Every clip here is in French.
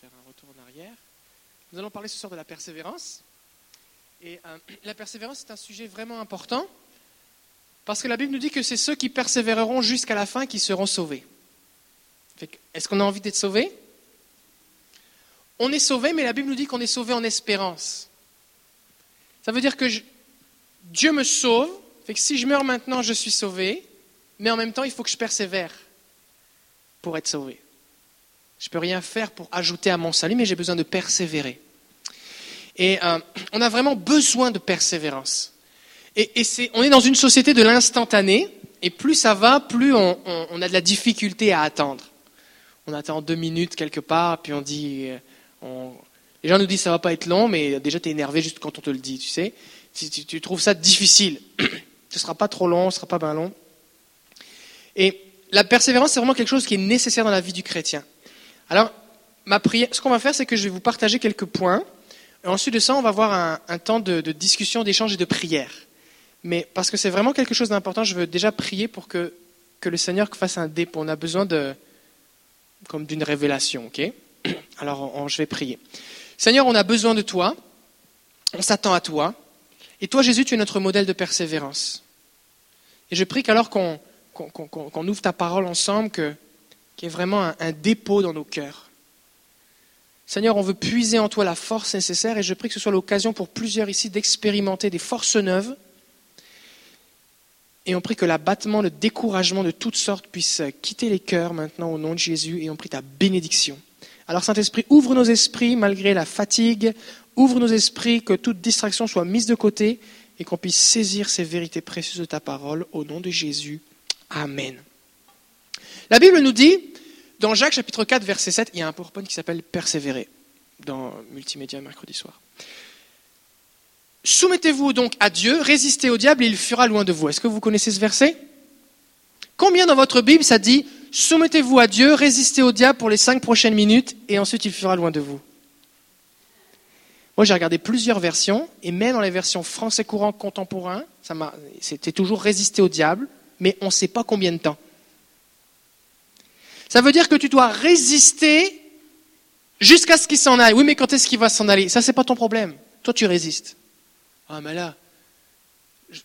faire un retour. Nous allons parler ce soir de la persévérance. Et euh, la persévérance est un sujet vraiment important parce que la Bible nous dit que c'est ceux qui persévéreront jusqu'à la fin qui seront sauvés. Est-ce qu'on a envie d'être sauvé On est sauvé, mais la Bible nous dit qu'on est sauvé en espérance. Ça veut dire que Dieu me sauve, que si je meurs maintenant, je suis sauvé, mais en même temps, il faut que je persévère pour être sauvé. Je ne peux rien faire pour ajouter à mon salut, mais j'ai besoin de persévérer. Et euh, on a vraiment besoin de persévérance. Et, on est dans une société de l'instantané, et plus ça va, plus on, a de la difficulté à attendre. On attend deux minutes quelque part, puis on dit, euh, les gens nous disent ça va pas être long, mais déjà tu es énervé juste quand on te le dit, tu sais. Si tu, trouves ça difficile, ce sera pas trop long, ce sera pas bien long. Et la persévérance, c'est vraiment quelque chose qui est nécessaire dans la vie du chrétien. Alors, ma ce qu'on va faire, c'est que je vais vous partager quelques points. Et ensuite de ça, on va avoir un, temps de, discussion, d'échange et de prière. Mais parce que c'est vraiment quelque chose d'important, je veux déjà prier pour que, que le Seigneur fasse un dépôt. On a besoin de, comme d'une révélation, ok? Alors, je vais prier. Seigneur, on a besoin de toi. On s'attend à toi. Et toi, Jésus, tu es notre modèle de persévérance. Et je prie qu'alors qu'on ouvre ta parole ensemble, qu'il y ait vraiment un, dépôt dans nos cœurs. Seigneur, on veut puiser en toi la force nécessaire et je prie que ce soit l'occasion pour plusieurs ici d'expérimenter des forces neuves. Et on prie que l'abattement, le découragement de toutes sortes puisse quitter les cœurs maintenant au nom de Jésus et on prie ta bénédiction. Alors Saint-Esprit, ouvre nos esprits malgré la fatigue, ouvre nos esprits, que toute distraction soit mise de côté et qu'on puisse saisir ces vérités précieuses de ta parole au nom de Jésus. Amen. La Bible nous dit, dans Jacques chapitre 4, verset 7, il y a un PowerPoint qui s'appelle Persévérer, dans Multimédia mercredi soir. Soumettez-vous donc à Dieu, résistez au diable et il fuira loin de vous. Est-ce que vous connaissez ce verset? Combien dans votre Bible ça dit Soumettez-vous à Dieu, résistez au diable pour les cinq prochaines minutes et ensuite il fuira loin de vous Moi j'ai regardé plusieurs versions et même dans les versions français courant contemporain, c'était toujours résister au diable mais on ne sait pas combien de temps. Ça veut dire que tu dois résister jusqu'à ce qu'il s'en aille. Oui, mais quand est-ce qu'il va s'en aller? Ça, n'est pas ton problème. Toi, tu résistes. Ah, mais là,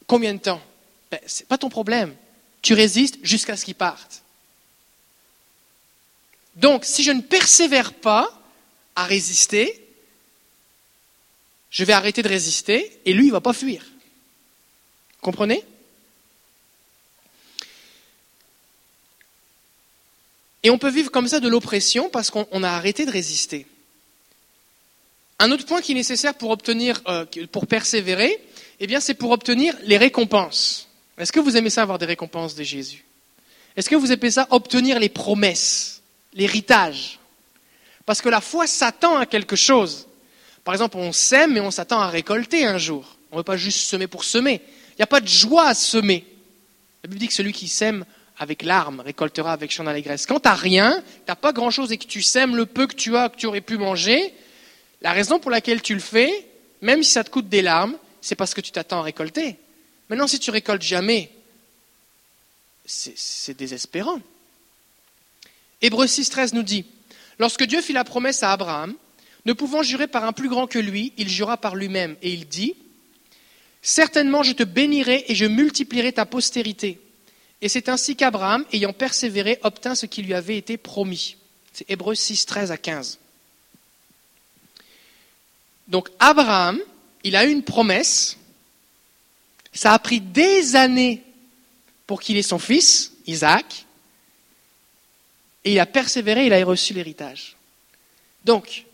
combien de temps? Ben, C'est pas ton problème. Tu résistes jusqu'à ce qu'il parte. Donc, si je ne persévère pas à résister, je vais arrêter de résister et lui, il va pas fuir. Comprenez? Et on peut vivre comme ça de l'oppression parce qu'on a arrêté de résister. Un autre point qui est nécessaire pour obtenir, euh, pour persévérer, eh bien, c'est pour obtenir les récompenses. Est-ce que vous aimez ça avoir des récompenses de Jésus? Est-ce que vous aimez ça obtenir les promesses, l'héritage? Parce que la foi s'attend à quelque chose. Par exemple, on sème, mais on s'attend à récolter un jour. On ne veut pas juste semer pour semer. Il n'y a pas de joie à semer. La Bible dit que celui qui sème avec larmes, récoltera avec chant d'allégresse. Quand tu n'as rien, tu n'as pas grand-chose et que tu sèmes le peu que tu as, que tu aurais pu manger, la raison pour laquelle tu le fais, même si ça te coûte des larmes, c'est parce que tu t'attends à récolter. Maintenant, si tu récoltes jamais, c'est désespérant. Hébreu 6.13 nous dit, lorsque Dieu fit la promesse à Abraham, ne pouvant jurer par un plus grand que lui, il jura par lui-même, et il dit, Certainement je te bénirai et je multiplierai ta postérité. Et c'est ainsi qu'Abraham, ayant persévéré, obtint ce qui lui avait été promis. C'est Hébreux 6, 13 à 15. Donc Abraham, il a eu une promesse. Ça a pris des années pour qu'il ait son fils, Isaac. Et il a persévéré, il a reçu l'héritage. Donc,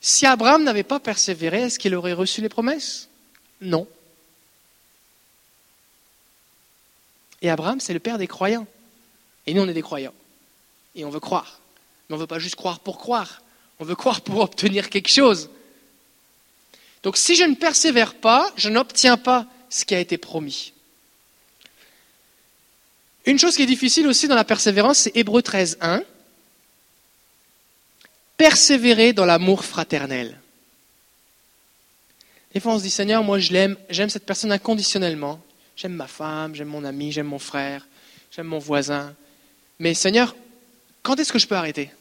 si Abraham n'avait pas persévéré, est-ce qu'il aurait reçu les promesses? Non. Et Abraham, c'est le père des croyants. Et nous, on est des croyants. Et on veut croire. Mais on ne veut pas juste croire pour croire. On veut croire pour obtenir quelque chose. Donc si je ne persévère pas, je n'obtiens pas ce qui a été promis. Une chose qui est difficile aussi dans la persévérance, c'est Hébreu 13, 1. Persévérer dans l'amour fraternel. Des fois, on se dit, Seigneur, moi je l'aime, j'aime cette personne inconditionnellement. J'aime ma femme, j'aime mon ami, j'aime mon frère, j'aime mon voisin. Mais Seigneur, quand est-ce que je peux arrêter?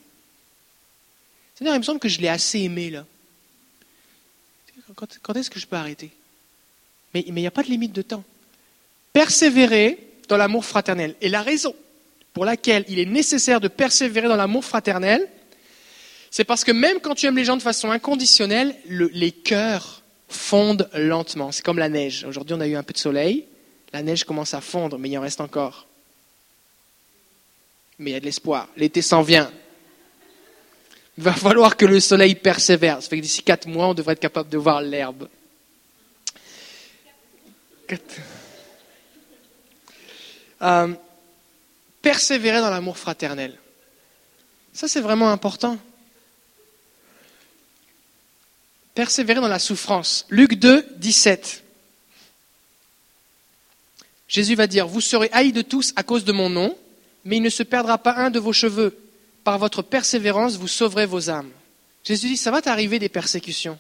Seigneur, il me semble que je l'ai assez aimé là. Quand, est-ce que je peux arrêter? Mais il n'y a pas de limite de temps. Persévérer dans l'amour fraternel. Et la raison pour laquelle il est nécessaire de persévérer dans l'amour fraternel, c'est parce que même quand tu aimes les gens de façon inconditionnelle, les cœurs fondent lentement. C'est comme la neige. Aujourd'hui, on a eu un peu de soleil. La neige commence à fondre, mais il en reste encore. Mais il y a de l'espoir. L'été s'en vient. Il va falloir que le soleil persévère. Ça fait que d'ici quatre mois, on devrait être capable de voir l'herbe. Euh, persévérer dans l'amour fraternel. Ça, c'est vraiment important. Persévérer dans la souffrance. Luc 2, 17. Jésus va dire, vous serez haïs de tous à cause de mon nom, mais il ne se perdra pas un de vos cheveux. Par votre persévérance, vous sauverez vos âmes. Jésus dit, ça va t'arriver des persécutions.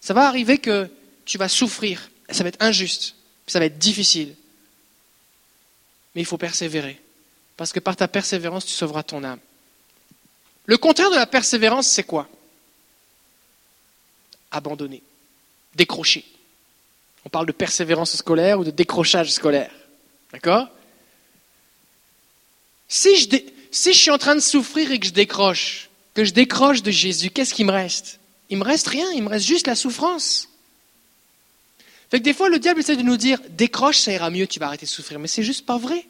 Ça va arriver que tu vas souffrir. Ça va être injuste. Ça va être difficile. Mais il faut persévérer. Parce que par ta persévérance, tu sauveras ton âme. Le contraire de la persévérance, c'est quoi? Abandonner, décrocher. On parle de persévérance scolaire ou de décrochage scolaire. D'accord? Si je, suis en train de souffrir et que je décroche, que je décroche de Jésus, qu'est-ce qui me reste? Il me reste rien, il me reste juste la souffrance. Fait que des fois, le diable essaie de nous dire décroche, ça ira mieux, tu vas arrêter de souffrir. Mais c'est juste pas vrai.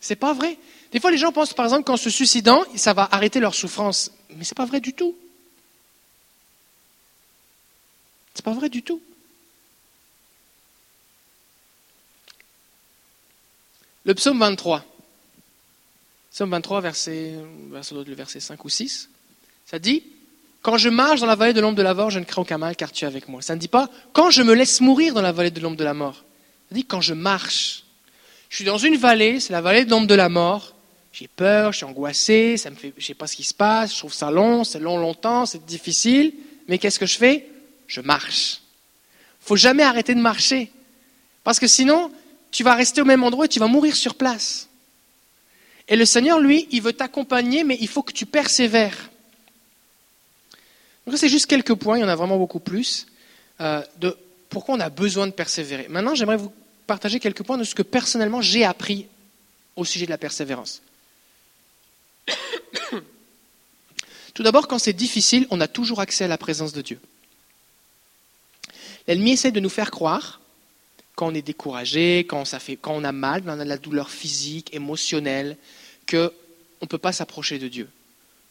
C'est pas vrai. Des fois, les gens pensent, par exemple, qu'en se suicidant, ça va arrêter leur souffrance. Mais c'est pas vrai du tout. C'est pas vrai du tout. Le psaume 23. Psaume 23, verset, verset 5 ou 6. Ça dit Quand je marche dans la vallée de l'ombre de la mort, je ne crains aucun mal car tu es avec moi. Ça ne dit pas Quand je me laisse mourir dans la vallée de l'ombre de la mort. Ça dit Quand je marche. Je suis dans une vallée, c'est la vallée de l'ombre de la mort. J'ai peur, je suis angoissé, ça me fait, je sais pas ce qui se passe, je trouve ça long, c'est long longtemps, c'est difficile. Mais qu'est-ce que je fais? Je marche. Il faut jamais arrêter de marcher. Parce que sinon, tu vas rester au même endroit et tu vas mourir sur place. Et le Seigneur, lui, il veut t'accompagner, mais il faut que tu persévères. Donc c'est juste quelques points, il y en a vraiment beaucoup plus, euh, de pourquoi on a besoin de persévérer. Maintenant, j'aimerais vous partager quelques points de ce que personnellement j'ai appris au sujet de la persévérance. Tout d'abord, quand c'est difficile, on a toujours accès à la présence de Dieu. L'ennemi essaie de nous faire croire, quand on est découragé, quand, ça fait, quand on a mal, on a de la douleur physique, émotionnelle, qu'on ne peut pas s'approcher de Dieu.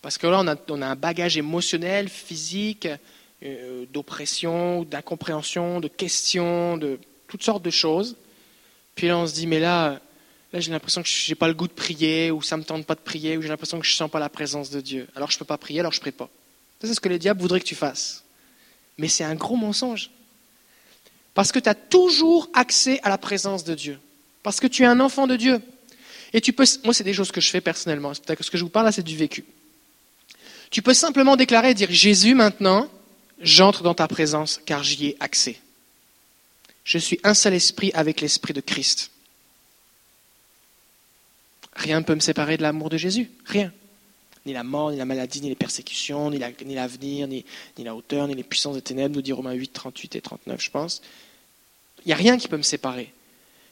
Parce que là, on a, on a un bagage émotionnel, physique, euh, d'oppression, d'incompréhension, de questions, de toutes sortes de choses. Puis là, on se dit, mais là, là j'ai l'impression que je n'ai pas le goût de prier, ou ça ne me tente pas de prier, ou j'ai l'impression que je ne sens pas la présence de Dieu. Alors je ne peux pas prier, alors je ne prie pas. Ça, c'est ce que le diable voudrait que tu fasses. Mais c'est un gros mensonge. Parce que tu as toujours accès à la présence de Dieu. Parce que tu es un enfant de Dieu. Et tu peux, moi c'est des choses que je fais personnellement, ce que je vous parle là c'est du vécu. Tu peux simplement déclarer et dire Jésus maintenant, j'entre dans ta présence car j'y ai accès. Je suis un seul esprit avec l'esprit de Christ. Rien ne peut me séparer de l'amour de Jésus. Rien. Ni la mort, ni la maladie, ni les persécutions, ni l'avenir, ni, la hauteur, ni les puissances des ténèbres, nous dit Romains 8, 38 et 39, je pense. Il n'y a rien qui peut me séparer.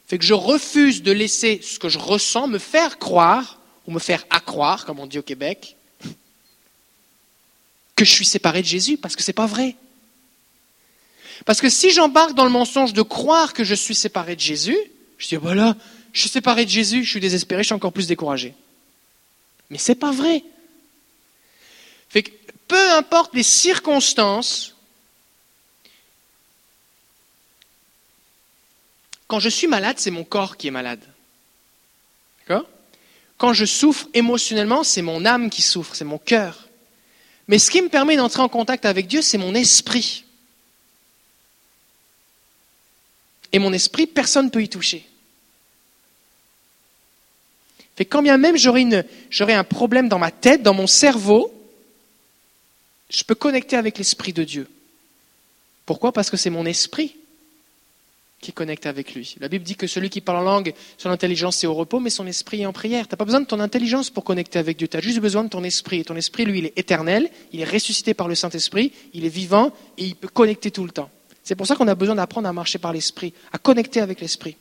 Fait que je refuse de laisser ce que je ressens me faire croire, ou me faire accroire, comme on dit au Québec, que je suis séparé de Jésus, parce que ce n'est pas vrai. Parce que si j'embarque dans le mensonge de croire que je suis séparé de Jésus, je dis, voilà, je suis séparé de Jésus, je suis désespéré, je suis encore plus découragé. Mais ce n'est pas vrai. Peu importe les circonstances, quand je suis malade, c'est mon corps qui est malade. Quand je souffre émotionnellement, c'est mon âme qui souffre, c'est mon cœur. Mais ce qui me permet d'entrer en contact avec Dieu, c'est mon esprit. Et mon esprit, personne ne peut y toucher. Fait quand bien même j'aurais un problème dans ma tête, dans mon cerveau, je peux connecter avec l'Esprit de Dieu. Pourquoi? Parce que c'est mon esprit qui est connecté avec lui. La Bible dit que celui qui parle en langue, son intelligence est au repos, mais son esprit est en prière. Tu n'as pas besoin de ton intelligence pour connecter avec Dieu, tu as juste besoin de ton esprit. Et ton esprit, lui, il est éternel, il est ressuscité par le Saint-Esprit, il est vivant et il peut connecter tout le temps. C'est pour ça qu'on a besoin d'apprendre à marcher par l'esprit, à connecter avec l'esprit.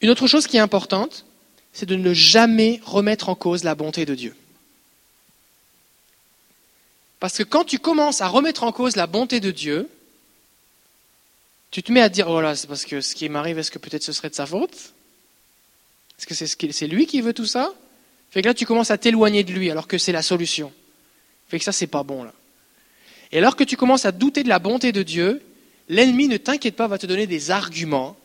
Une autre chose qui est importante, c'est de ne jamais remettre en cause la bonté de Dieu. Parce que quand tu commences à remettre en cause la bonté de Dieu, tu te mets à dire, oh là, c'est parce que ce qui m'arrive, est-ce que peut-être ce serait de sa faute? Est-ce que c'est lui qui veut tout ça? Fait que là, tu commences à t'éloigner de lui alors que c'est la solution. Fait que ça, c'est pas bon là. Et alors que tu commences à douter de la bonté de Dieu, l'ennemi, ne t'inquiète pas, va te donner des arguments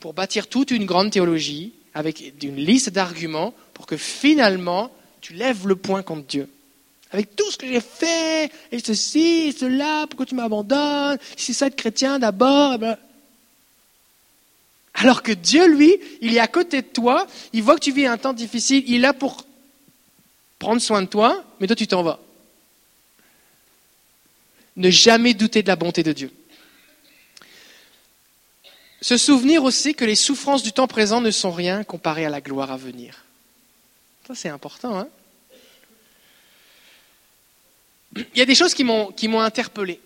pour bâtir toute une grande théologie avec une liste d'arguments pour que finalement tu lèves le point contre Dieu avec tout ce que j'ai fait, et ceci, et cela, pourquoi tu m'abandonnes, si ça être chrétien d'abord, ben. alors que Dieu, lui, il est à côté de toi, il voit que tu vis un temps difficile, il est là pour prendre soin de toi, mais toi tu t'en vas. Ne jamais douter de la bonté de Dieu. Se souvenir aussi que les souffrances du temps présent ne sont rien comparées à la gloire à venir. Ça c'est important, hein? Il y a des choses qui m'ont, interpellé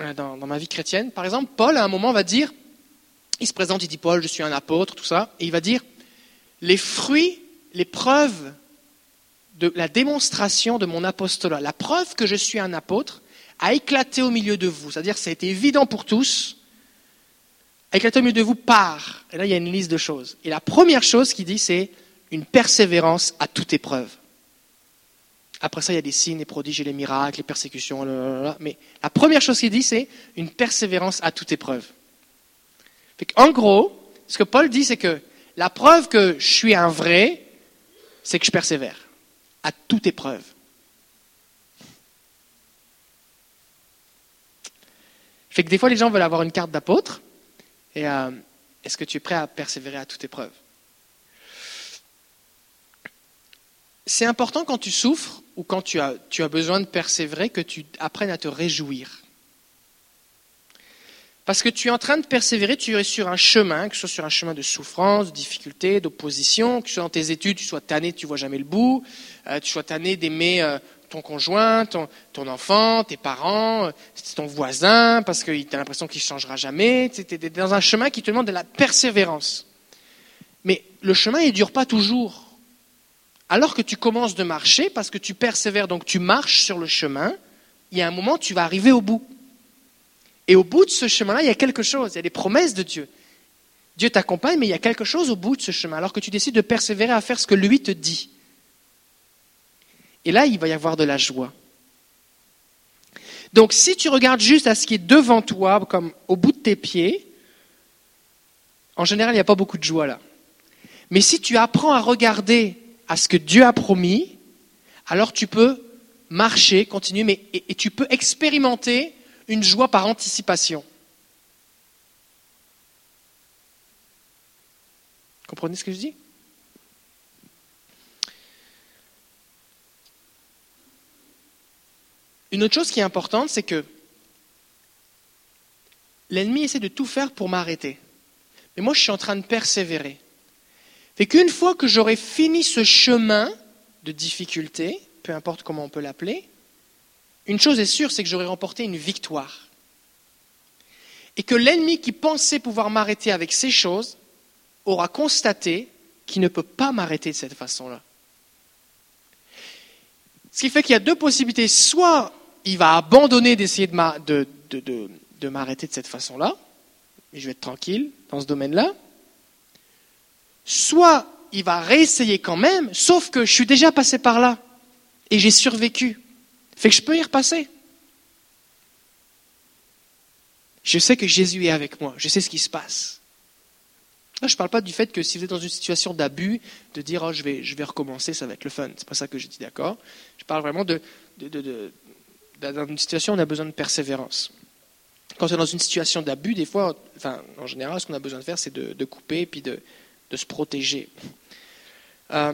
euh, dans, ma vie chrétienne. Par exemple, Paul, à un moment, va dire, il se présente, il dit, Paul, je suis un apôtre, tout ça, et il va dire, les fruits, les preuves de la démonstration de mon apostolat, la preuve que je suis un apôtre, a éclaté au milieu de vous. C'est-à-dire, ça a été évident pour tous, a éclaté au milieu de vous par. Et là, il y a une liste de choses. Et la première chose qu'il dit, c'est une persévérance à toute épreuve. Après ça, il y a des signes, les prodiges les miracles, les persécutions. Mais la première chose qu'il dit, c'est une persévérance à toute épreuve. En gros, ce que Paul dit, c'est que la preuve que je suis un vrai, c'est que je persévère à toute épreuve. Fait que des fois, les gens veulent avoir une carte d'apôtre. Et euh, est-ce que tu es prêt à persévérer à toute épreuve? C'est important quand tu souffres ou quand tu as, besoin de persévérer que tu apprennes à te réjouir. Parce que tu es en train de persévérer, tu es sur un chemin, que ce soit sur un chemin de souffrance, de difficulté, d'opposition, que ce soit dans tes études, tu sois tanné, tu vois jamais le bout, euh, tu sois tanné d'aimer euh, ton conjoint, ton, ton, enfant, tes parents, euh, ton voisin, parce que tu as l'impression qu'il ne changera jamais. Tu es dans un chemin qui te demande de la persévérance. Mais le chemin, il ne dure pas toujours alors que tu commences de marcher, parce que tu persévères, donc tu marches sur le chemin, il y a un moment, tu vas arriver au bout. Et au bout de ce chemin-là, il y a quelque chose, il y a des promesses de Dieu. Dieu t'accompagne, mais il y a quelque chose au bout de ce chemin, alors que tu décides de persévérer à faire ce que lui te dit. Et là, il va y avoir de la joie. Donc si tu regardes juste à ce qui est devant toi, comme au bout de tes pieds, en général, il n'y a pas beaucoup de joie là. Mais si tu apprends à regarder à ce que Dieu a promis, alors tu peux marcher, continuer, mais, et, tu peux expérimenter une joie par anticipation. Comprenez ce que je dis? Une autre chose qui est importante, c'est que l'ennemi essaie de tout faire pour m'arrêter. Mais moi, je suis en train de persévérer. Et qu'une fois que j'aurai fini ce chemin de difficulté, peu importe comment on peut l'appeler, une chose est sûre, c'est que j'aurai remporté une victoire. Et que l'ennemi qui pensait pouvoir m'arrêter avec ces choses aura constaté qu'il ne peut pas m'arrêter de cette façon-là. Ce qui fait qu'il y a deux possibilités. Soit il va abandonner d'essayer de, m'arrêter de cette façon-là, et je vais être tranquille dans ce domaine-là, soit il va réessayer quand même, sauf que je suis déjà passé par là et j'ai survécu. Fait que je peux y repasser. Je sais que Jésus est avec moi, je sais ce qui se passe. je ne parle pas du fait que si vous êtes dans une situation d'abus, de dire oh, je, vais, je vais recommencer, ça va être le fun. C'est pas ça que j'ai dit, d'accord? Je parle vraiment de, dans une situation où on a besoin de persévérance. Quand on est dans une situation d'abus, des fois, en général, ce qu'on a besoin de faire, c'est de, couper et puis de, de se protéger. Euh,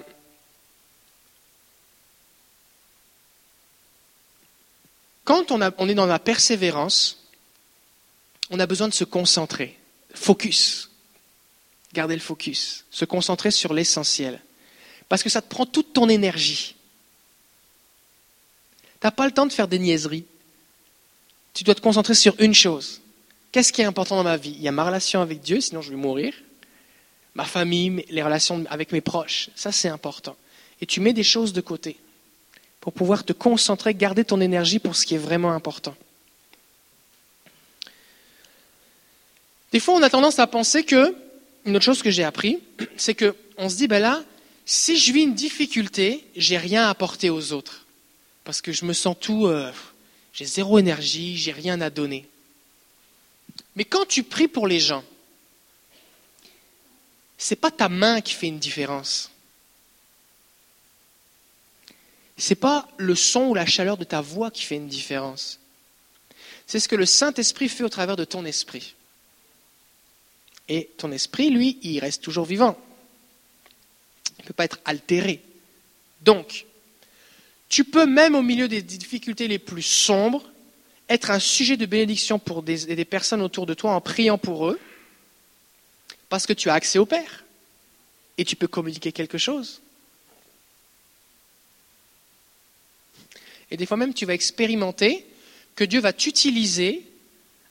quand on, est dans la persévérance, on a besoin de se concentrer. Focus. Garder le focus. Se concentrer sur l'essentiel. Parce que ça te prend toute ton énergie. Tu n'as pas le temps de faire des niaiseries. Tu dois te concentrer sur une chose. Qu'est-ce qui est important dans ma vie? Il y a ma relation avec Dieu, sinon je vais mourir. Ma famille, les relations avec mes proches. Ça, c'est important. Et tu mets des choses de côté pour pouvoir te concentrer, garder ton énergie pour ce qui est vraiment important. Des fois, on a tendance à penser que, une autre chose que j'ai appris, c'est qu'on se dit, ben là, si je vis une difficulté, j'ai rien à apporter aux autres. Parce que je me sens tout, euh, j'ai zéro énergie, j'ai rien à donner. Mais quand tu pries pour les gens, c'est pas ta main qui fait une différence. C'est pas le son ou la chaleur de ta voix qui fait une différence. C'est ce que le Saint-Esprit fait au travers de ton esprit. Et ton esprit, lui, il reste toujours vivant. Il ne peut pas être altéré. Donc, tu peux même au milieu des difficultés les plus sombres être un sujet de bénédiction pour des, personnes autour de toi en priant pour eux, parce que tu as accès au Père et tu peux communiquer quelque chose. Et des fois même, tu vas expérimenter que Dieu va t'utiliser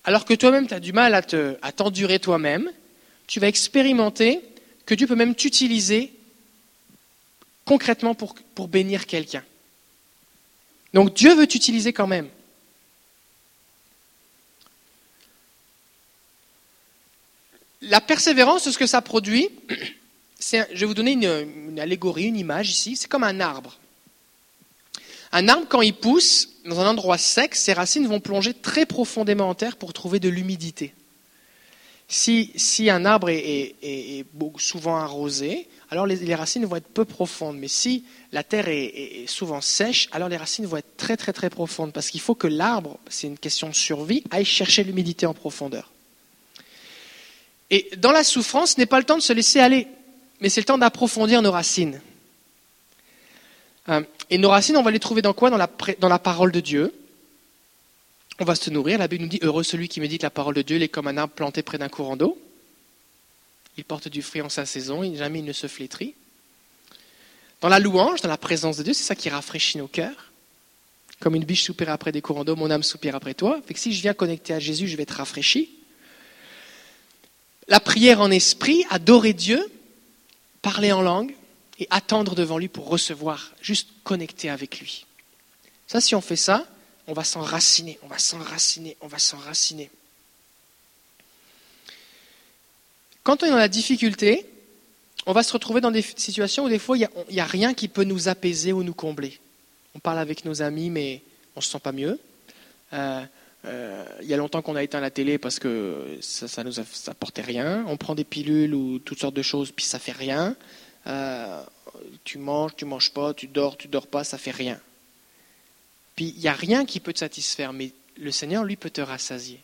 alors que toi-même, tu as du mal à t'endurer toi-même. Tu vas expérimenter que Dieu peut même t'utiliser concrètement pour, pour bénir quelqu'un. Donc Dieu veut t'utiliser quand même. La persévérance, ce que ça produit, je vais vous donner une, allégorie, une image ici, c'est comme un arbre. Un arbre, quand il pousse dans un endroit sec, ses racines vont plonger très profondément en terre pour trouver de l'humidité. Si, un arbre est, est, souvent arrosé, alors les, les, racines vont être peu profondes. Mais si la terre est, souvent sèche, alors les racines vont être très très très profondes. Parce qu'il faut que l'arbre, c'est une question de survie, aille chercher l'humidité en profondeur. Et dans la souffrance, ce n'est pas le temps de se laisser aller, mais c'est le temps d'approfondir nos racines. Euh, et nos racines, on va les trouver dans quoi? Dans la, parole de Dieu. On va se nourrir. La Bible nous dit Heureux celui qui médite la parole de Dieu, il est comme un arbre planté près d'un courant d'eau. Il porte du fruit en sa saison, jamais il ne se flétrit. Dans la louange, dans la présence de Dieu, c'est ça qui rafraîchit nos cœurs. Comme une biche soupire après des courants d'eau, mon âme soupire après toi. Fait que si je viens connecter à Jésus, je vais être rafraîchi. La prière en esprit, adorer Dieu, parler en langue, et attendre devant lui pour recevoir, juste connecter avec lui. Ça, si on fait ça, on va s'enraciner, on va s'enraciner, on va s'enraciner. Quand on est dans la difficulté, on va se retrouver dans des situations où des fois, il n'y a, rien qui peut nous apaiser ou nous combler. On parle avec nos amis, mais on ne se sent pas mieux. Euh, il y a longtemps qu'on a éteint la télé parce que ça ne nous apportait rien. On prend des pilules ou toutes sortes de choses, puis ça fait rien. Euh, tu manges, tu manges pas, tu dors, tu dors pas, ça fait rien. Puis il n'y a rien qui peut te satisfaire, mais le Seigneur, lui, peut te rassasier.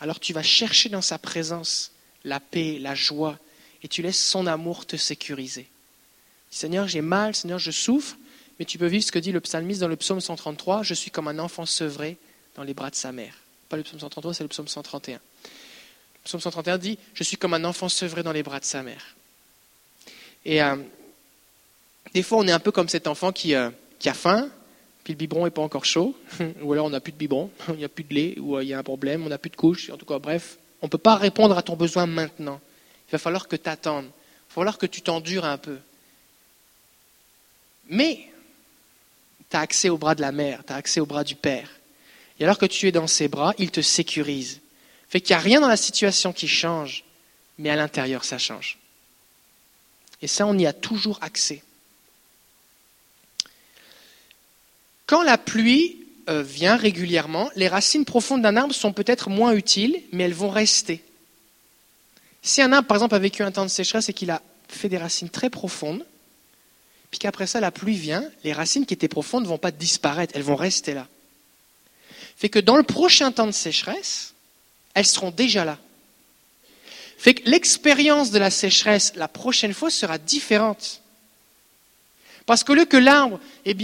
Alors tu vas chercher dans sa présence la paix, la joie, et tu laisses son amour te sécuriser. Seigneur, j'ai mal, Seigneur, je souffre, mais tu peux vivre ce que dit le psalmiste dans le psaume 133, je suis comme un enfant sevré dans les bras de sa mère. Pas le psaume 133, c'est le psaume 131. Le psaume 131 dit, je suis comme un enfant sevré dans les bras de sa mère. Et euh, des fois, on est un peu comme cet enfant qui, euh, qui a faim, puis le biberon n'est pas encore chaud, ou alors on n'a plus de biberon, il n'y a plus de lait, ou euh, il y a un problème, on n'a plus de couche, en tout cas, bref, on ne peut pas répondre à ton besoin maintenant. Il va falloir que tu attendes, il va falloir que tu t'endures un peu. Mais tu as accès au bras de la mère, tu as accès au bras du père. Et alors que tu es dans ses bras, il te sécurise. Fait qu'il n'y a rien dans la situation qui change, mais à l'intérieur, ça change. Et ça, on y a toujours accès. Quand la pluie euh, vient régulièrement, les racines profondes d'un arbre sont peut-être moins utiles, mais elles vont rester. Si un arbre, par exemple, a vécu un temps de sécheresse et qu'il a fait des racines très profondes, puis qu'après ça, la pluie vient, les racines qui étaient profondes ne vont pas disparaître, elles vont rester là. Fait que dans le prochain temps de sécheresse, elles seront déjà là. Fait que l'expérience de la sécheresse la prochaine fois sera différente. Parce qu'au lieu que l'arbre eh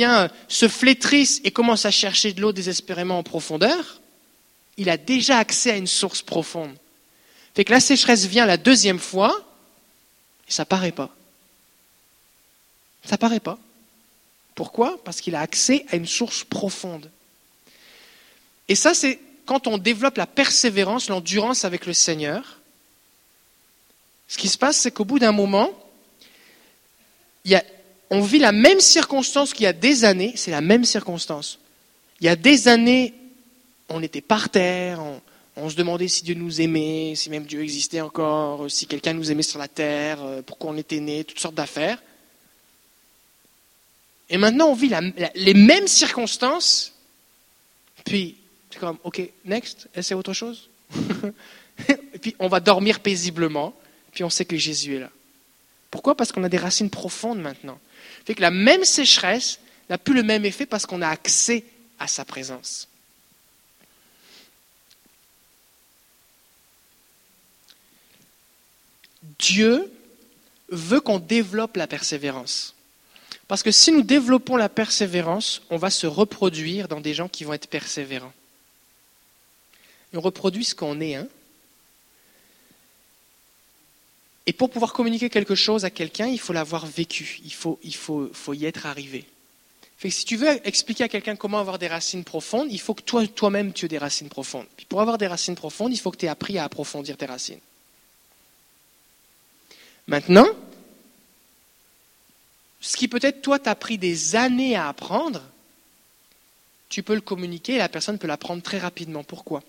se flétrisse et commence à chercher de l'eau désespérément en profondeur, il a déjà accès à une source profonde. Fait que la sécheresse vient la deuxième fois, et ça paraît pas. Ça paraît pas. Pourquoi? Parce qu'il a accès à une source profonde. Et ça, c'est quand on développe la persévérance, l'endurance avec le Seigneur. Ce qui se passe, c'est qu'au bout d'un moment, on vit la même circonstance qu'il y a des années, c'est la même circonstance. Il y a des années, on était par terre, on, se demandait si Dieu nous aimait, si même Dieu existait encore, si quelqu'un nous aimait sur la terre, euh, pourquoi on était né, toutes sortes d'affaires. Et maintenant, on vit les mêmes circonstances, puis c'est comme, ok, next, essaie autre chose? et puis on va dormir paisiblement, puis on sait que Jésus est là. Pourquoi? Parce qu'on a des racines profondes maintenant. Fait que la même sécheresse n'a plus le même effet parce qu'on a accès à sa présence. Dieu veut qu'on développe la persévérance. Parce que si nous développons la persévérance, on va se reproduire dans des gens qui vont être persévérants. On reproduit ce qu'on est. Hein et pour pouvoir communiquer quelque chose à quelqu'un, il faut l'avoir vécu, il faut, il faut, faut y être arrivé. Que si tu veux expliquer à quelqu'un comment avoir des racines profondes, il faut que toi, toi-même tu aies des racines profondes. Puis pour avoir des racines profondes, il faut que tu aies appris à approfondir tes racines. Maintenant, ce qui peut-être toi t'a pris des années à apprendre, tu peux le communiquer et la personne peut l'apprendre très rapidement. Pourquoi?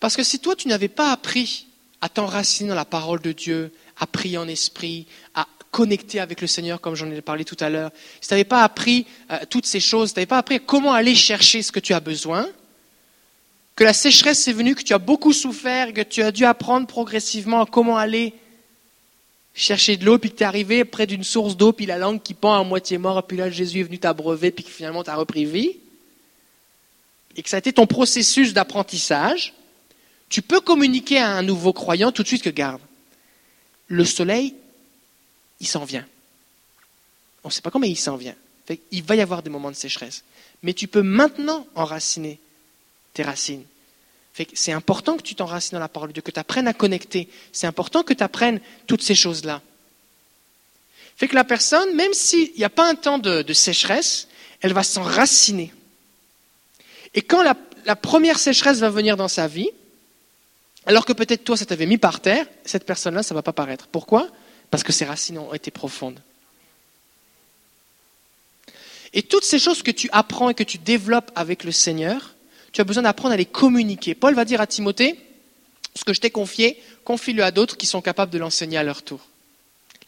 Parce que si toi tu n'avais pas appris à t'enraciner dans la parole de Dieu, à prier en esprit, à connecter avec le Seigneur, comme j'en ai parlé tout à l'heure, si tu n'avais pas appris euh, toutes ces choses, si tu n'avais pas appris comment aller chercher ce que tu as besoin, que la sécheresse est venue, que tu as beaucoup souffert, que tu as dû apprendre progressivement comment aller chercher de l'eau, puis que tu es arrivé près d'une source d'eau, puis la langue qui pend à moitié mort, puis là Jésus est venu t'abreuver, puis que finalement tu as repris vie, et que ça a été ton processus d'apprentissage, tu peux communiquer à un nouveau croyant tout de suite que garde. Le soleil, il s'en vient. On ne sait pas comment il s'en vient. Il va y avoir des moments de sécheresse. Mais tu peux maintenant enraciner tes racines. C'est important que tu t'enracines dans la parole de Dieu, que tu apprennes à connecter. C'est important que tu apprennes toutes ces choses-là. Fait que la personne, même s'il n'y a pas un temps de, sécheresse, elle va s'enraciner. Et quand la première sécheresse va venir dans sa vie, alors que peut-être toi, ça t'avait mis par terre, cette personne-là, ça ne va pas paraître. Pourquoi? Parce que ses racines ont été profondes. Et toutes ces choses que tu apprends et que tu développes avec le Seigneur, tu as besoin d'apprendre à les communiquer. Paul va dire à Timothée, ce que je t'ai confié, confie-le à d'autres qui sont capables de l'enseigner à leur tour.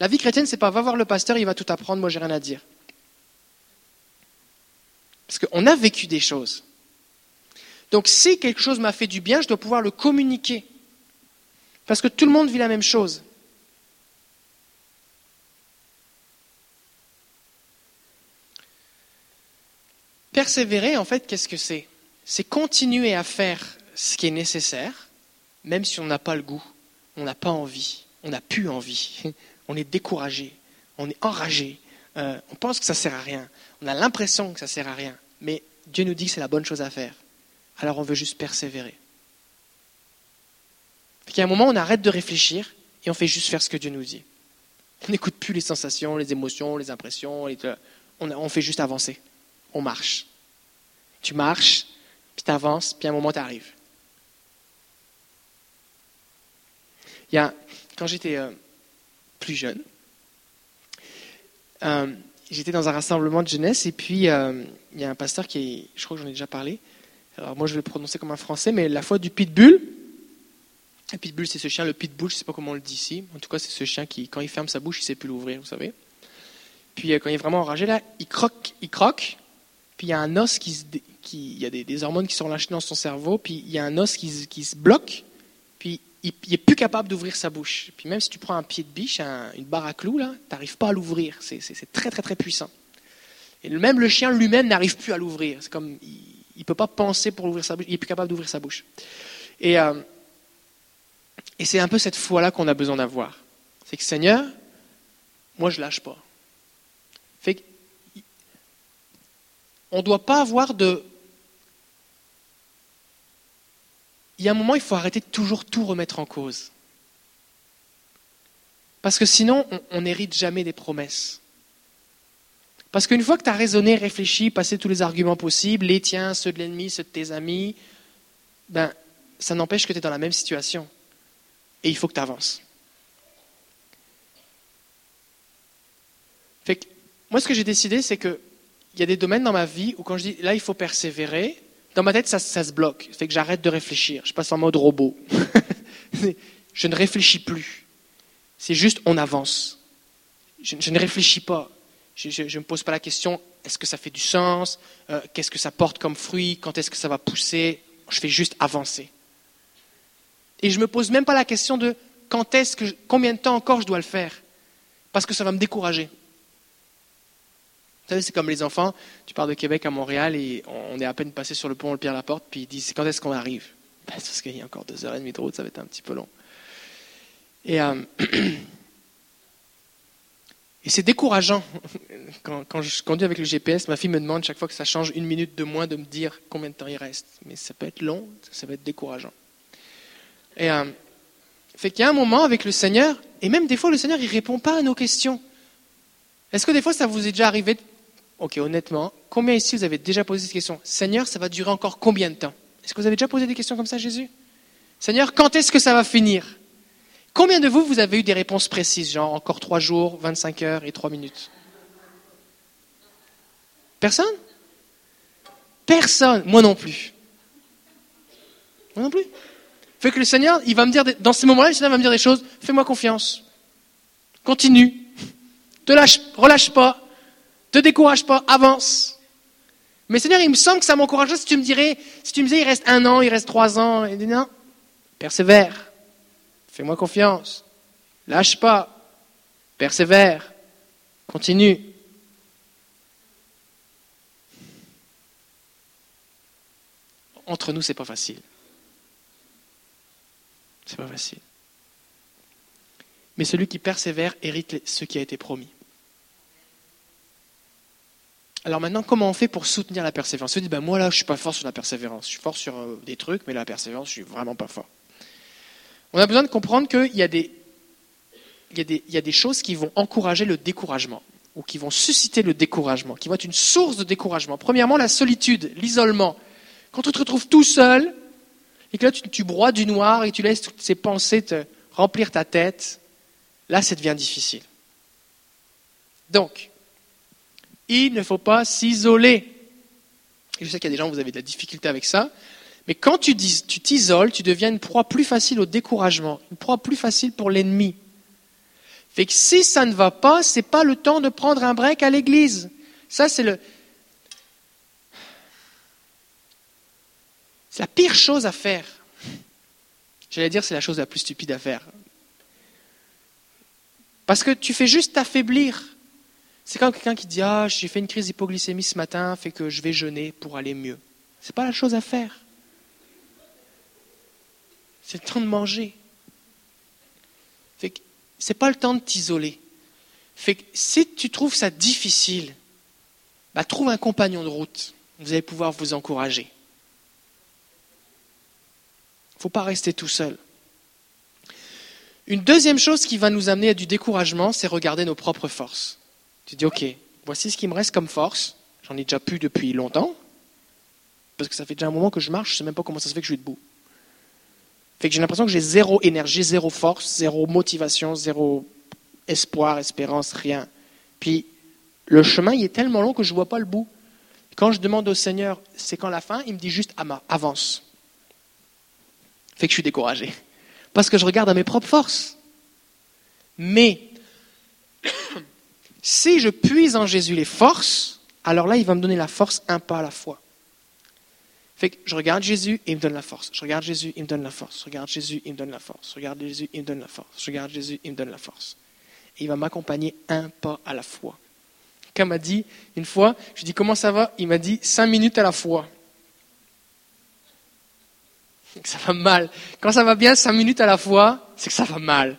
La vie chrétienne, c'est pas va voir le pasteur, il va tout apprendre, moi j'ai rien à dire. Parce qu'on a vécu des choses. Donc si quelque chose m'a fait du bien, je dois pouvoir le communiquer. Parce que tout le monde vit la même chose. Persévérer, en fait, qu'est-ce que c'est? C'est continuer à faire ce qui est nécessaire, même si on n'a pas le goût, on n'a pas envie, on n'a plus envie, on est découragé, on est enragé, euh, on pense que ça ne sert à rien, on a l'impression que ça ne sert à rien, mais Dieu nous dit que c'est la bonne chose à faire. Alors on veut juste persévérer. Y a un moment, on arrête de réfléchir et on fait juste faire ce que Dieu nous dit. On n'écoute plus les sensations, les émotions, les impressions. On, fait juste avancer. On marche. Tu marches, puis tu avances, puis à un moment, tu arrives. Il y a, quand j'étais euh, plus jeune, euh, j'étais dans un rassemblement de jeunesse et puis euh, il y a un pasteur qui, je crois que j'en ai déjà parlé, alors moi je vais le prononcer comme un français, mais la foi du pitbull, le pitbull, c'est ce chien, le pitbull, je ne sais pas comment on le dit ici. En tout cas, c'est ce chien qui, quand il ferme sa bouche, il ne sait plus l'ouvrir, vous savez. Puis euh, quand il est vraiment enragé, là, il croque, il croque. Puis il y a un os qui se, il y a des, hormones qui sont lâchées dans son cerveau. Puis il y a un os qui, se bloque. Puis il, n'est est plus capable d'ouvrir sa bouche. Puis même si tu prends un pied de biche, une barre à clous, là, n'arrives pas à l'ouvrir. C'est, très très très puissant. Et même le chien lui-même n'arrive plus à l'ouvrir. C'est comme il ne peut pas penser pour ouvrir sa bouche. Il est plus capable d'ouvrir sa bouche. Et euh, et c'est un peu cette foi-là qu'on a besoin d'avoir. C'est que Seigneur, moi je lâche pas. On ne doit pas avoir de, il y a un moment, il faut arrêter de toujours tout remettre en cause. Parce que sinon, on n'hérite jamais des promesses. Parce qu'une fois que tu as raisonné, réfléchi, passé tous les arguments possibles, les tiens, ceux de l'ennemi, ceux de tes amis, ben, ça n'empêche que tu es dans la même situation. Et il faut que tu avances. Fait que, moi, ce que j'ai décidé, c'est qu'il y a des domaines dans ma vie où quand je dis là, il faut persévérer, dans ma tête, ça, se bloque. Fait que j'arrête de réfléchir. Je passe en mode robot. je ne réfléchis plus. C'est juste on avance. Je, ne réfléchis pas. Je ne me pose pas la question est-ce que ça fait du sens? Euh, Qu'est-ce que ça porte comme fruit? Quand est-ce que ça va pousser? Je fais juste avancer. Et je ne me pose même pas la question de quand est-ce que, combien de temps encore je dois le faire Parce que ça va me décourager. Vous savez, c'est comme les enfants. Tu pars de Québec à Montréal et on est à peine passé sur le pont, le pierre la porte, puis ils disent quand est-ce qu'on arrive? Ben, Parce qu'il y a encore deux heures et demie de route, ça va être un petit peu long. Et, euh, c'est décourageant. Quand, quand, je conduis avec le GPS, ma fille me demande chaque fois que ça change une minute de moins de me dire combien de temps il reste. Mais ça peut être long, ça va être décourageant. Et euh, fait qu'il y a un moment avec le Seigneur, et même des fois le Seigneur il répond pas à nos questions. Est-ce que des fois ça vous est déjà arrivé Ok, honnêtement, combien ici vous avez déjà posé cette question? Seigneur, ça va durer encore combien de temps? Est-ce que vous avez déjà posé des questions comme ça, Jésus? Seigneur, quand est-ce que ça va finir? Combien de vous, vous avez eu des réponses précises, genre encore trois jours, 25 heures et trois minutes? Personne? Personne. Moi non plus. Moi non plus. Fait que le Seigneur, il va me dire, dans ces moments-là, le Seigneur va me dire des choses, fais-moi confiance. Continue. Te lâche, relâche pas. Te décourage pas. Avance. Mais Seigneur, il me semble que ça m'encouragerait si tu me dirais, si tu me disais, il reste un an, il reste trois ans. Et non. Persévère. Fais-moi confiance. Lâche pas. Persévère. Continue. Entre nous, c'est pas facile. C'est pas facile. Mais celui qui persévère hérite ce qui a été promis. Alors maintenant, comment on fait pour soutenir la persévérance? On se dit, ben moi là, je suis pas fort sur la persévérance. Je suis fort sur euh, des trucs, mais la persévérance, je suis vraiment pas fort. On a besoin de comprendre qu'il y, a des, il, y a des, choses qui vont encourager le découragement, ou qui vont susciter le découragement, qui vont être une source de découragement. Premièrement, la solitude, l'isolement. Quand tu te retrouves tout seul, et que là tu, tu broies du noir et tu laisses toutes ces pensées te remplir ta tête, là ça devient difficile. Donc, il ne faut pas s'isoler. je sais qu'il y a des gens, vous avez de la difficulté avec ça. Mais quand tu t'isoles, tu deviens une proie plus facile au découragement, une proie plus facile pour l'ennemi. Fait que si ça ne va pas, c'est pas le temps de prendre un break à l'église. Ça, c'est le, c'est la pire chose à faire. J'allais dire, c'est la chose la plus stupide à faire. Parce que tu fais juste t'affaiblir. C'est comme quelqu'un qui dit Ah, j'ai fait une crise d'hypoglycémie ce matin, fait que je vais jeûner pour aller mieux. C'est pas la chose à faire. C'est le temps de manger. Que c'est pas le temps de t'isoler. Si tu trouves ça difficile, bah, trouve un compagnon de route. Vous allez pouvoir vous encourager. Ne faut pas rester tout seul. Une deuxième chose qui va nous amener à du découragement, c'est regarder nos propres forces. Tu dis, OK, voici ce qui me reste comme force. J'en ai déjà plus depuis longtemps. Parce que ça fait déjà un moment que je marche, je ne sais même pas comment ça se fait que je suis debout. Fait que j'ai l'impression que j'ai zéro énergie, zéro force, zéro motivation, zéro espoir, espérance, rien. Puis le chemin, il est tellement long que je ne vois pas le bout. Quand je demande au Seigneur, c'est quand la fin, il me dit juste avance. Fait que je suis découragé. Parce que je regarde à mes propres forces. Mais si je puise en Jésus les forces, alors là, il va me donner la force un pas à la fois. Fait que je regarde Jésus il me donne la force. Je regarde Jésus, il me donne la force. Je regarde Jésus, il me donne la force. Je regarde Jésus, il me donne la force. Je regarde Jésus, il me donne la force. Et il va m'accompagner un pas à la fois. Comme m'a dit une fois, je dis comment ça va? Il m'a dit cinq minutes à la fois. C'est que ça va mal. Quand ça va bien cinq minutes à la fois, c'est que ça va mal.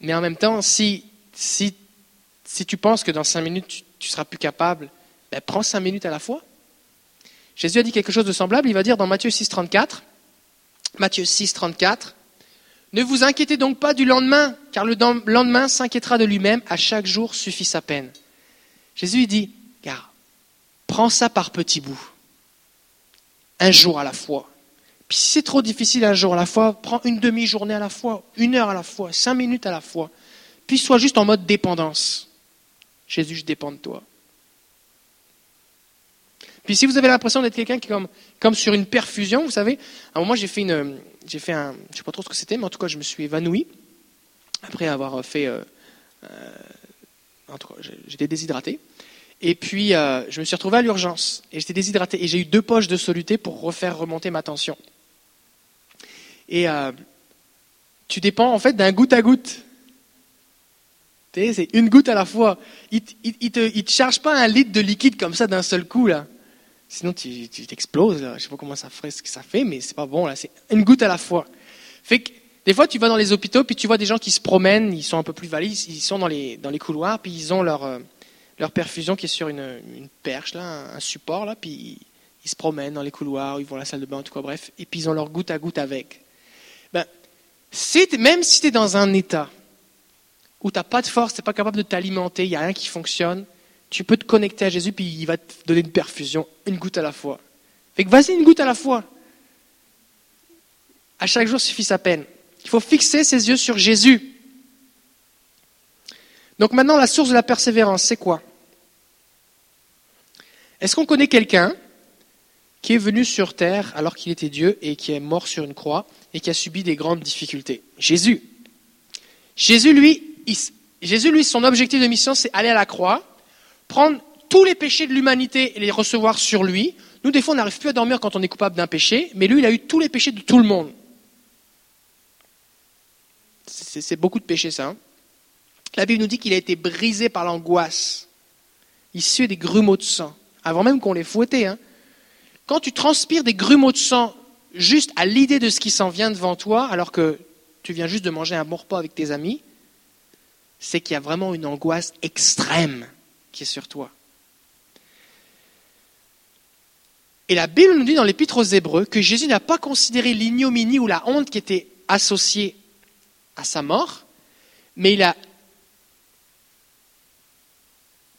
Mais en même temps, si, si, si tu penses que dans cinq minutes tu, tu seras plus capable, ben prends cinq minutes à la fois. Jésus a dit quelque chose de semblable. Il va dire dans Matthieu 6, 34, Matthieu 6, 34. Ne vous inquiétez donc pas du lendemain, car le lendemain s'inquiétera de lui-même, à chaque jour suffit sa peine. Jésus dit, car prends ça par petits bouts, un jour à la fois. Puis si c'est trop difficile un jour à la fois, prends une demi-journée à la fois, une heure à la fois, cinq minutes à la fois. Puis sois juste en mode dépendance. Jésus, je dépends de toi. Puis si vous avez l'impression d'être quelqu'un qui est comme, comme sur une perfusion, vous savez, à un moment j'ai fait une, j'ai fait un, je sais pas trop ce que c'était, mais en tout cas je me suis évanoui après avoir fait, euh, euh, en tout cas j'étais déshydraté. Et puis euh, je me suis retrouvé à l'urgence et j'étais déshydraté et j'ai eu deux poches de soluté pour refaire remonter ma tension. Et tu dépends en fait d'un goutte à goutte. C'est une goutte à la fois. Il ne te, charge pas un litre de liquide comme ça d'un seul coup là. Sinon, tu t'exploses. Je ne sais pas comment ça ferait, ce que ça fait, mais c'est pas bon. là. C'est une goutte à la fois. Fait que, des fois, tu vas dans les hôpitaux, puis tu vois des gens qui se promènent, ils sont un peu plus valides, ils sont dans les, dans les couloirs, puis ils ont leur, euh, leur perfusion qui est sur une, perche, là, un, support, là, puis ils, se promènent dans les couloirs, ils vont à la salle de bain, tout cas, bref, et puis ils ont leur goutte à goutte avec. Ben, même si tu es dans un état où tu n'as pas de force, tu n'es pas capable de t'alimenter, il n'y a rien qui fonctionne, tu peux te connecter à Jésus, puis il va te donner une perfusion, une goutte à la fois. Fait que vas-y, une goutte à la fois. À chaque jour suffit sa peine. Il faut fixer ses yeux sur Jésus. Donc maintenant, la source de la persévérance, c'est quoi? Est-ce qu'on connaît quelqu'un qui est venu sur terre alors qu'il était Dieu et qui est mort sur une croix et qui a subi des grandes difficultés Jésus. Jésus, lui, son objectif de mission, c'est aller à la croix prendre tous les péchés de l'humanité et les recevoir sur lui. Nous, des fois, on n'arrive plus à dormir quand on est coupable d'un péché, mais lui, il a eu tous les péchés de tout le monde. C'est beaucoup de péchés, ça. Hein. La Bible nous dit qu'il a été brisé par l'angoisse. Suait des grumeaux de sang, avant même qu'on les fouettait. Hein. Quand tu transpires des grumeaux de sang juste à l'idée de ce qui s'en vient devant toi, alors que tu viens juste de manger un bon repas avec tes amis, c'est qu'il y a vraiment une angoisse extrême qui est sur toi. Et la Bible nous dit dans l'Épître aux Hébreux que Jésus n'a pas considéré l'ignominie ou la honte qui était associée à sa mort, mais il a...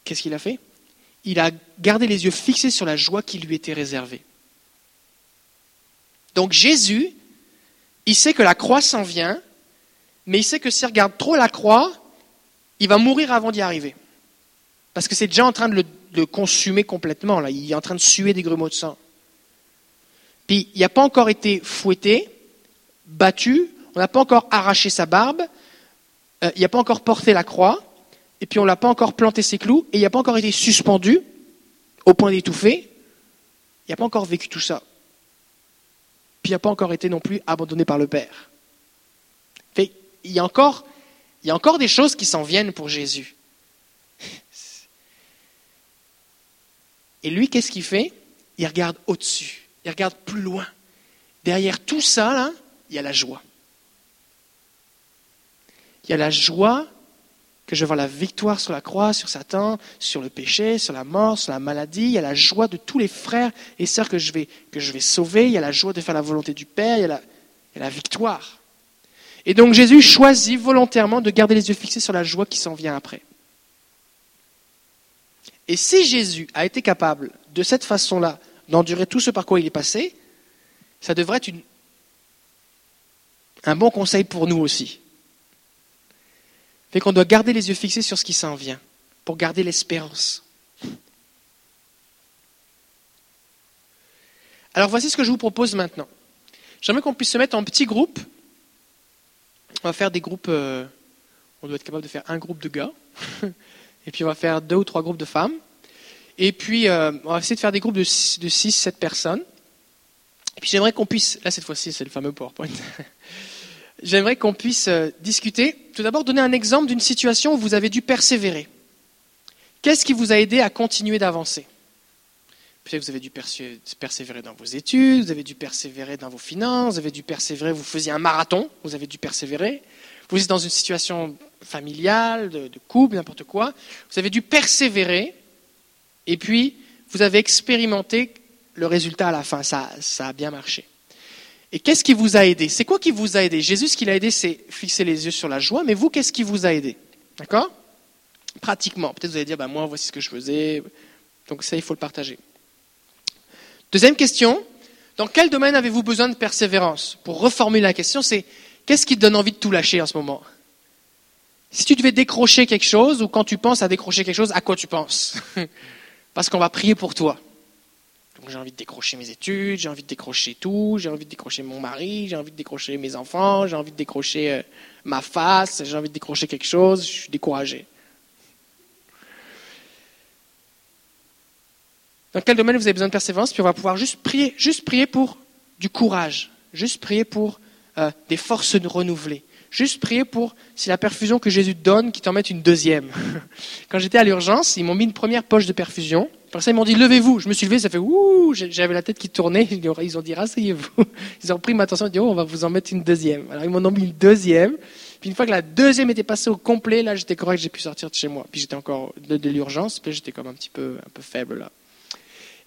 Qu'est-ce qu'il a fait? Il a gardé les yeux fixés sur la joie qui lui était réservée. Donc Jésus, il sait que la croix s'en vient, mais il sait que s'il regarde trop la croix, il va mourir avant d'y arriver. Parce que c'est déjà en train de le, consumer complètement. Il est en train de suer des grumeaux de sang. Puis il n'a pas encore été fouetté, battu, on n'a pas encore arraché sa barbe, euh, il n'a pas encore porté la croix, et puis on n'a pas encore planté ses clous, et il n'a pas encore été suspendu au point d'étouffer. Il n'a pas encore vécu tout ça. Puis il n'a pas encore été non plus abandonné par le Père. Fait, il, y a encore, il y a encore des choses qui s'en viennent pour Jésus. Et lui, qu'est-ce qu'il fait? Il regarde au-dessus, il regarde plus loin. Derrière tout ça, là, il y a la joie. Il y a la joie que je vois la victoire sur la croix, sur Satan, sur le péché, sur la mort, sur la maladie. Il y a la joie de tous les frères et sœurs que je vais, sauver. Il y a la joie de faire la volonté du Père. Il y a la, il y a la victoire. Et donc Jésus choisit volontairement de garder les yeux fixés sur la joie qui s'en vient après. Et si Jésus a été capable, de cette façon-là, d'endurer tout ce par quoi il est passé, ça devrait être un bon conseil pour nous aussi. Fait qu'on doit garder les yeux fixés sur ce qui s'en vient, pour garder l'espérance. Alors voici ce que je vous propose maintenant. J'aimerais qu'on puisse se mettre en petits groupes. On va faire des groupes, euh, on doit être capable de faire un groupe de gars. Et puis on va faire deux ou trois groupes de femmes. Et puis euh, on va essayer de faire des groupes de 6, 7 personnes. Et puis j'aimerais qu'on puisse, là cette fois-ci c'est le fameux PowerPoint, j'aimerais qu'on puisse euh, discuter, tout d'abord donner un exemple d'une situation où vous avez dû persévérer. Qu'est-ce qui vous a aidé à continuer d'avancer? Peut-être que vous avez dû persévérer dans vos études, vous avez dû persévérer dans vos finances, vous avez dû persévérer, vous faisiez un marathon, vous avez dû persévérer. Vous êtes dans une situation familiale, de, couple, n'importe quoi. Vous avez dû persévérer et puis vous avez expérimenté le résultat à la fin. Ça, ça a bien marché. Et qu'est-ce qui vous a aidé? C'est quoi qui vous a aidé? Jésus, ce qu'il a aidé, c'est fixer les yeux sur la joie, mais vous, qu'est-ce qui vous a aidé? D'accord? Pratiquement. Peut-être vous allez dire, bah, moi, voici ce que je faisais. Donc ça, il faut le partager. Deuxième question, dans quel domaine avez-vous besoin de persévérance? Pour reformuler la question, c'est qu'est-ce qui te donne envie de tout lâcher en ce moment? Si tu devais décrocher quelque chose, ou quand tu penses à décrocher quelque chose, à quoi tu penses? Parce qu'on va prier pour toi. Donc j'ai envie de décrocher mes études, j'ai envie de décrocher tout, j'ai envie de décrocher mon mari, j'ai envie de décrocher mes enfants, j'ai envie de décrocher euh, ma face, j'ai envie de décrocher quelque chose, je suis découragé. Dans quel domaine vous avez besoin de persévérance? Puis on va pouvoir juste prier, juste prier pour du courage, juste prier pour euh, des forces renouvelées, juste prier pour, si la perfusion que Jésus te donne, qu'il t'en mette une deuxième. Quand j'étais à l'urgence, ils m'ont mis une première poche de perfusion. Après ça, ils m'ont dit levez-vous. Je me suis levé, ça fait ouh, j'avais la tête qui tournait. Ils ont dit rasseyez-vous. Ils ont pris ma attention, ils ont dit oh, on va vous en mettre une deuxième. Alors ils m'en ont mis une deuxième. Puis une fois que la deuxième était passée au complet, là j'étais correct, j'ai pu sortir de chez moi. Puis j'étais encore de, de l'urgence, puis j'étais comme un petit peu, un peu faible là.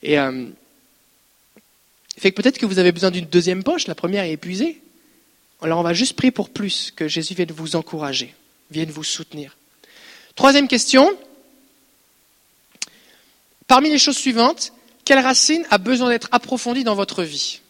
Et euh, fait que peut-être que vous avez besoin d'une deuxième poche, la première est épuisée. Alors on va juste prier pour plus, que Jésus vienne vous encourager, vienne vous soutenir. Troisième question. Parmi les choses suivantes, quelle racine a besoin d'être approfondie dans votre vie?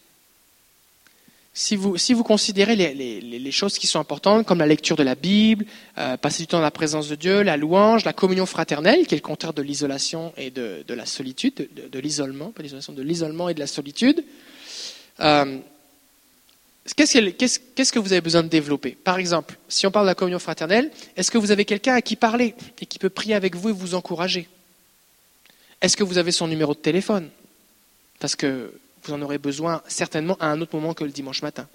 Si vous, si vous considérez les, choses qui sont importantes, comme la lecture de la Bible, euh, passer du temps dans la présence de Dieu, la louange, la communion fraternelle, qui est le contraire de l'isolation et de, la solitude, de, de l'isolement, pas l'isolation, de l'isolement et de la solitude, euh, qu'est-ce, que vous avez besoin de développer Par exemple, si on parle de la communion fraternelle, est-ce que vous avez quelqu'un à qui parler et qui peut prier avec vous et vous encourager Est-ce que vous avez son numéro de téléphone Parce que vous en aurez besoin certainement à un autre moment que le dimanche matin.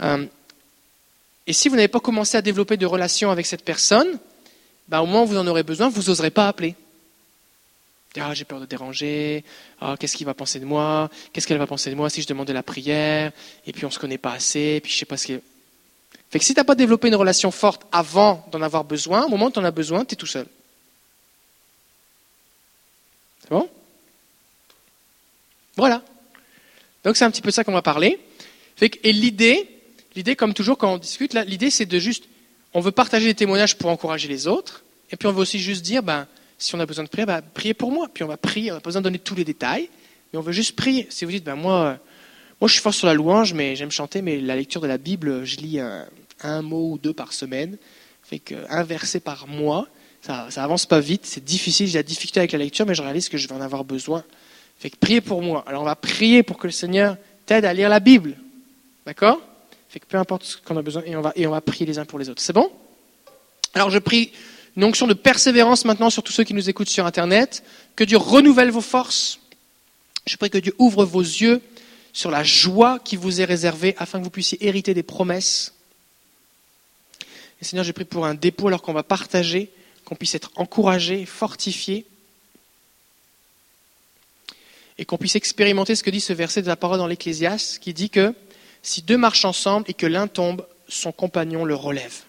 Euh, et si vous n'avez pas commencé à développer de relations avec cette personne, ben, au moment où vous en aurez besoin, vous n'oserez pas appeler. Ah, j'ai peur de déranger. Ah, qu'est-ce qu'il va penser de moi? Qu'est-ce qu'elle va penser de moi si je demande de la prière? Et puis on ne se connaît pas assez. Et puis je sais pas ce que. Fait que si tu n'as pas développé une relation forte avant d'en avoir besoin, au moment où tu en as besoin, tu es tout seul. C'est bon? Voilà. Donc c'est un petit peu ça qu'on va parler. Et l'idée, l'idée comme toujours quand on discute, l'idée c'est de juste, on veut partager des témoignages pour encourager les autres, et puis on veut aussi juste dire, ben, si on a besoin de prier, ben, priez pour moi. Puis on va prier, on n'a pas besoin de donner tous les détails, mais on veut juste prier. Si vous dites, ben moi, moi je suis fort sur la louange, mais j'aime chanter, mais la lecture de la Bible, je lis un, mot ou deux par semaine, fait qu'un verset par mois, ça, ça avance pas vite, c'est difficile, j'ai la difficulté avec la lecture, mais je réalise que je vais en avoir besoin. Fait que priez pour moi. Alors on va prier pour que le Seigneur t'aide à lire la Bible. D'accord? Fait que peu importe ce qu'on a besoin, et on, va, et on va prier les uns pour les autres. C'est bon? Alors je prie une onction de persévérance maintenant sur tous ceux qui nous écoutent sur Internet. Que Dieu renouvelle vos forces. Je prie que Dieu ouvre vos yeux sur la joie qui vous est réservée afin que vous puissiez hériter des promesses. Et Seigneur, je prie pour un dépôt alors qu'on va partager, qu'on puisse être encouragé, fortifié et qu'on puisse expérimenter ce que dit ce verset de la parole dans l'Ecclésiaste qui dit que si deux marchent ensemble et que l'un tombe, son compagnon le relève.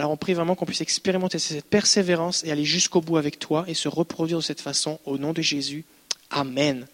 Alors on prie vraiment qu'on puisse expérimenter cette persévérance et aller jusqu'au bout avec toi et se reproduire de cette façon au nom de Jésus. Amen.